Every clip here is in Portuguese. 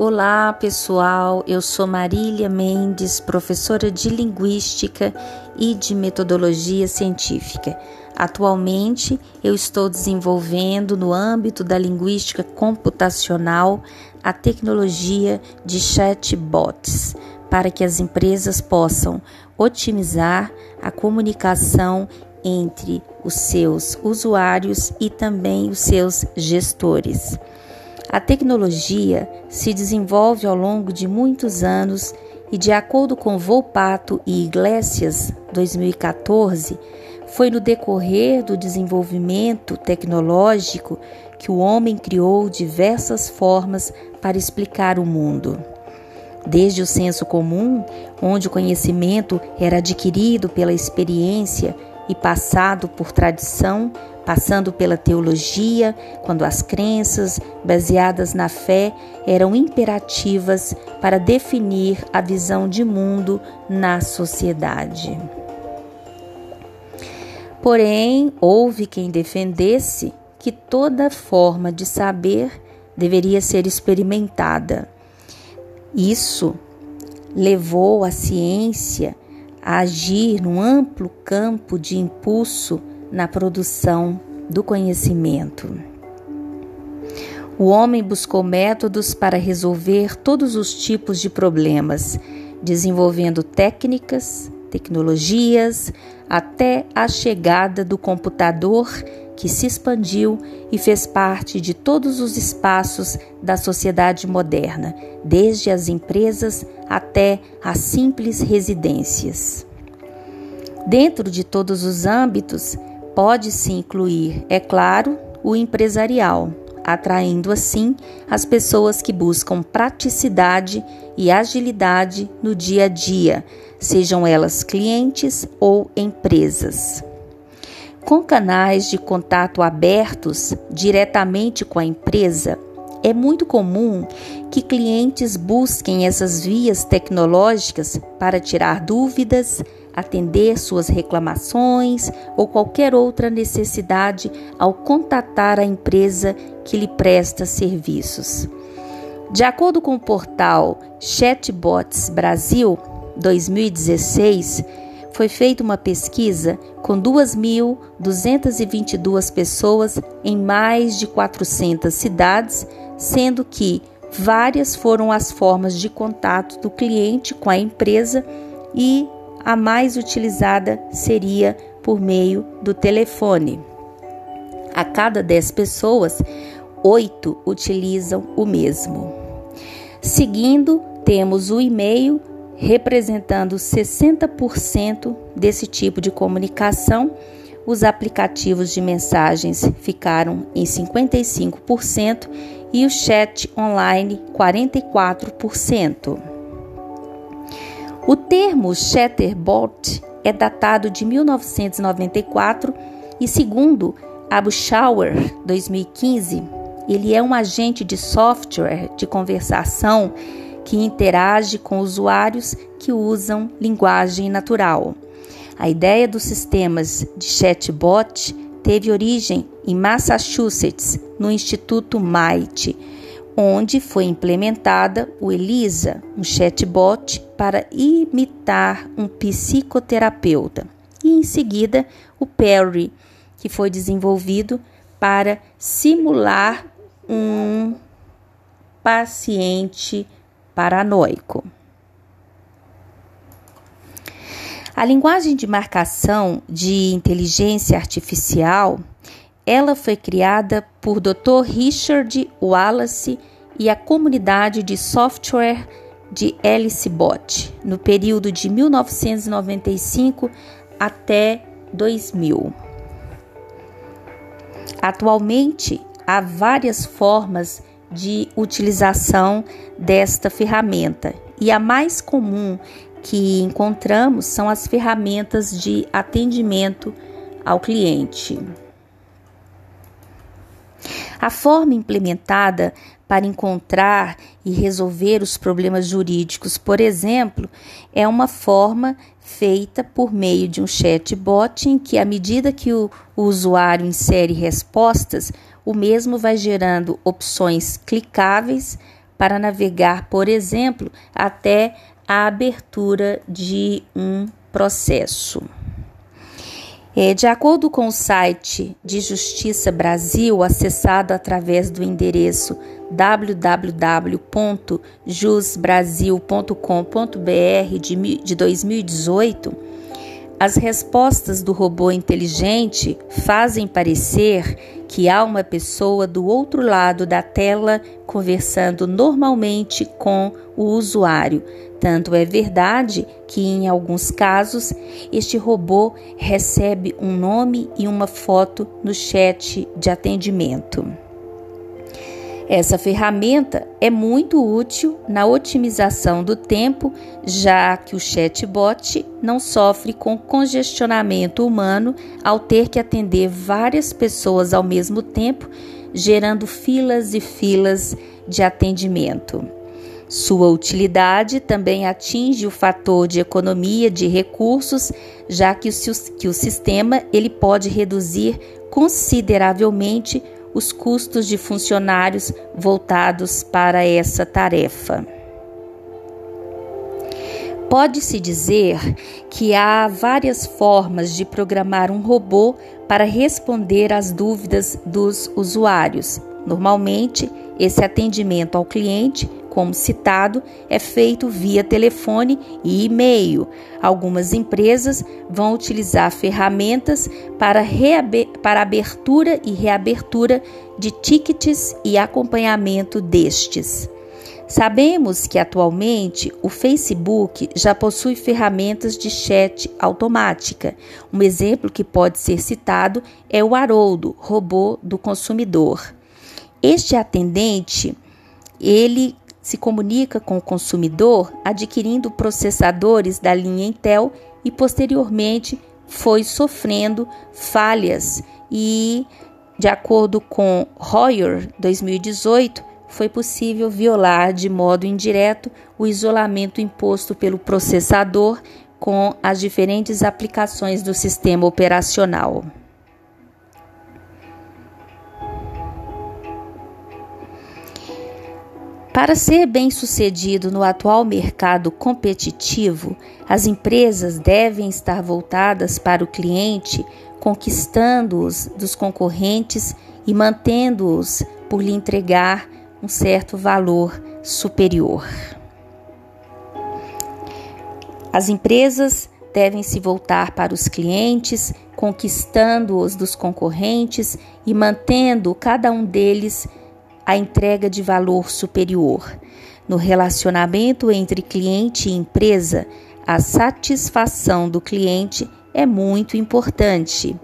Olá, pessoal. Eu sou Marília Mendes, professora de Linguística e de Metodologia Científica. Atualmente, eu estou desenvolvendo no âmbito da linguística computacional a tecnologia de chatbots para que as empresas possam otimizar a comunicação entre os seus usuários e também os seus gestores. A tecnologia se desenvolve ao longo de muitos anos e, de acordo com Volpato e Iglesias, 2014, foi no decorrer do desenvolvimento tecnológico que o homem criou diversas formas para explicar o mundo. Desde o senso comum, onde o conhecimento era adquirido pela experiência e passado por tradição, passando pela teologia, quando as crenças baseadas na fé eram imperativas para definir a visão de mundo na sociedade. Porém, houve quem defendesse que toda forma de saber deveria ser experimentada. Isso levou a ciência a agir num amplo campo de impulso na produção do conhecimento. O homem buscou métodos para resolver todos os tipos de problemas, desenvolvendo técnicas, tecnologias, até a chegada do computador que se expandiu e fez parte de todos os espaços da sociedade moderna, desde as empresas até as simples residências. Dentro de todos os âmbitos, pode-se incluir, é claro, o empresarial, atraindo assim as pessoas que buscam praticidade e agilidade no dia a dia, sejam elas clientes ou empresas. Com canais de contato abertos diretamente com a empresa, é muito comum que clientes busquem essas vias tecnológicas para tirar dúvidas, atender suas reclamações ou qualquer outra necessidade ao contatar a empresa que lhe presta serviços. De acordo com o portal Chatbots Brasil 2016, foi feita uma pesquisa com 2.222 pessoas em mais de 400 cidades, sendo que várias foram as formas de contato do cliente com a empresa e a mais utilizada seria por meio do telefone. A cada 10 pessoas, 8 utilizam o mesmo. Seguindo, temos o e-mail representando 60% desse tipo de comunicação. Os aplicativos de mensagens ficaram em 55% e o chat online 44%. O termo chatterbot é datado de 1994 e, segundo Abu Shower 2015, ele é um agente de software de conversação que interage com usuários que usam linguagem natural. A ideia dos sistemas de chatbot teve origem em Massachusetts, no Instituto MIT, onde foi implementada o Elisa, um chatbot para imitar um psicoterapeuta, e em seguida o Perry, que foi desenvolvido para simular um paciente paranoico. A linguagem de marcação de inteligência artificial ela foi criada por Dr. Richard Wallace e a comunidade de software de Bot no período de 1995 até 2000. Atualmente, há várias formas de utilização desta ferramenta e a mais comum que encontramos são as ferramentas de atendimento ao cliente. A forma implementada para encontrar e resolver os problemas jurídicos, por exemplo, é uma forma feita por meio de um chatbot em que, à medida que o, usuário insere respostas, o mesmo vai gerando opções clicáveis para navegar, por exemplo, até a abertura de um processo. É, de acordo com o site de Justiça Brasil, acessado através do endereço www.jusbrasil.com.br de 2018, as respostas do robô inteligente fazem parecer que há uma pessoa do outro lado da tela conversando normalmente com o usuário, tanto é verdade que, em alguns casos, este robô recebe um nome e uma foto no chat de atendimento. Essa ferramenta é muito útil na otimização do tempo, já que o chatbot não sofre com congestionamento humano ao ter que atender várias pessoas ao mesmo tempo, gerando filas e filas de atendimento. Sua utilidade também atinge o fator de economia de recursos, já que o, que o sistema ele pode reduzir consideravelmente os custos de funcionários voltados para essa tarefa. Pode-se dizer que há várias formas de programar um robô para responder às dúvidas dos usuários. Normalmente, esse atendimento ao cliente como citado, é feito via telefone e e-mail. Algumas empresas vão utilizar ferramentas para, para abertura e reabertura de tickets e acompanhamento destes. Sabemos que atualmente o Facebook já possui ferramentas de chat automática. Um exemplo que pode ser citado é o Haroldo, robô do consumidor. Este atendente, ele se comunica com o consumidor adquirindo processadores da linha Intel e posteriormente foi sofrendo falhas e, de acordo com Royer 2018, foi possível violar de modo indireto o isolamento imposto pelo processador com as diferentes aplicações do sistema operacional. Para ser bem-sucedido no atual mercado competitivo, as empresas devem estar voltadas para o cliente, conquistando-os dos concorrentes e mantendo-os por lhe entregar um certo valor superior. As empresas devem se voltar para os clientes, conquistando-os dos concorrentes e mantendo cada um deles a entrega de valor superior. No relacionamento entre cliente e empresa, a satisfação do cliente é muito importante.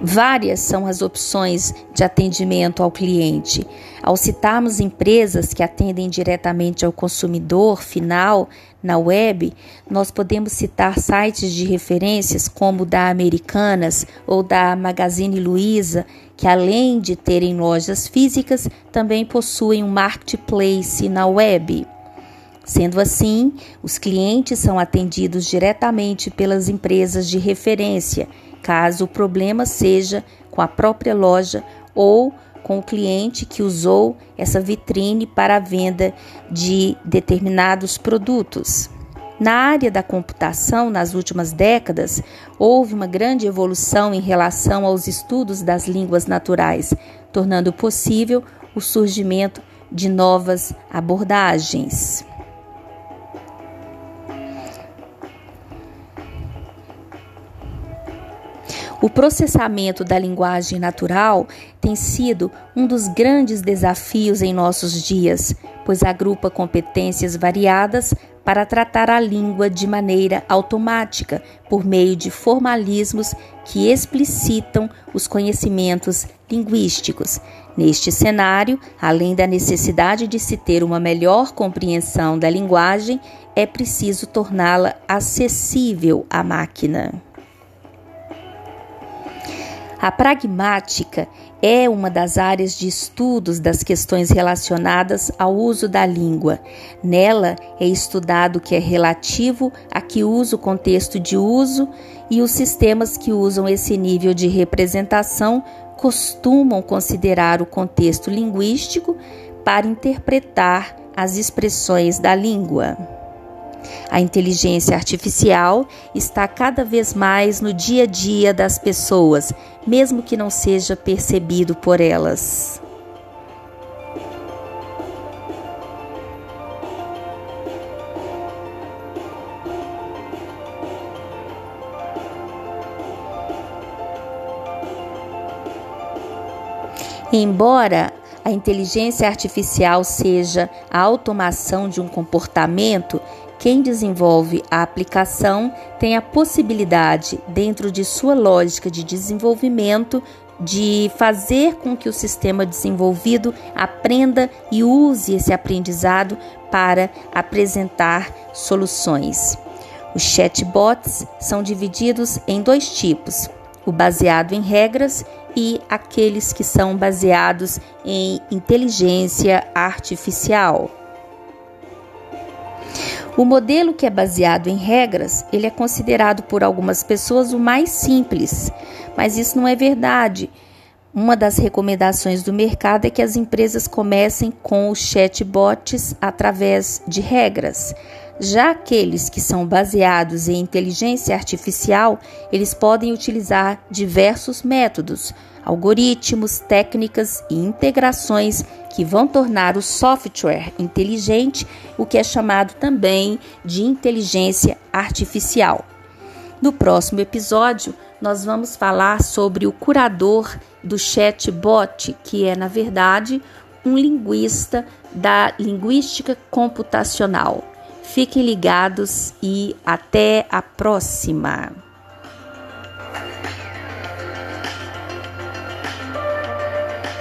Várias são as opções de atendimento ao cliente. Ao citarmos empresas que atendem diretamente ao consumidor final na web, nós podemos citar sites de referências como o da Americanas ou da Magazine Luiza, que além de terem lojas físicas, também possuem um marketplace na web. Sendo assim, os clientes são atendidos diretamente pelas empresas de referência caso o problema seja com a própria loja ou com o cliente que usou essa vitrine para a venda de determinados produtos. Na área da computação, nas últimas décadas, houve uma grande evolução em relação aos estudos das línguas naturais, tornando possível o surgimento de novas abordagens. O processamento da linguagem natural tem sido um dos grandes desafios em nossos dias, pois agrupa competências variadas para tratar a língua de maneira automática, por meio de formalismos que explicitam os conhecimentos linguísticos. Neste cenário, além da necessidade de se ter uma melhor compreensão da linguagem, é preciso torná-la acessível à máquina. A pragmática é uma das áreas de estudos das questões relacionadas ao uso da língua. Nela é estudado o que é relativo a que usa o contexto de uso e os sistemas que usam esse nível de representação costumam considerar o contexto linguístico para interpretar as expressões da língua. A inteligência artificial está cada vez mais no dia a dia das pessoas, mesmo que não seja percebido por elas. Embora a inteligência artificial seja a automação de um comportamento, quem desenvolve a aplicação tem a possibilidade, dentro de sua lógica de desenvolvimento, de fazer com que o sistema desenvolvido aprenda e use esse aprendizado para apresentar soluções. Os chatbots são divididos em dois tipos: o baseado em regras e aqueles que são baseados em inteligência artificial. O modelo que é baseado em regras, ele é considerado por algumas pessoas o mais simples, mas isso não é verdade. Uma das recomendações do mercado é que as empresas comecem com os chatbots através de regras. Já aqueles que são baseados em inteligência artificial, eles podem utilizar diversos métodos, algoritmos, técnicas e integrações que vão tornar o software inteligente, o que é chamado também de inteligência artificial. No próximo episódio, nós vamos falar sobre o curador do chatbot, que é, na verdade, um linguista da linguística computacional. Fiquem ligados e até a próxima!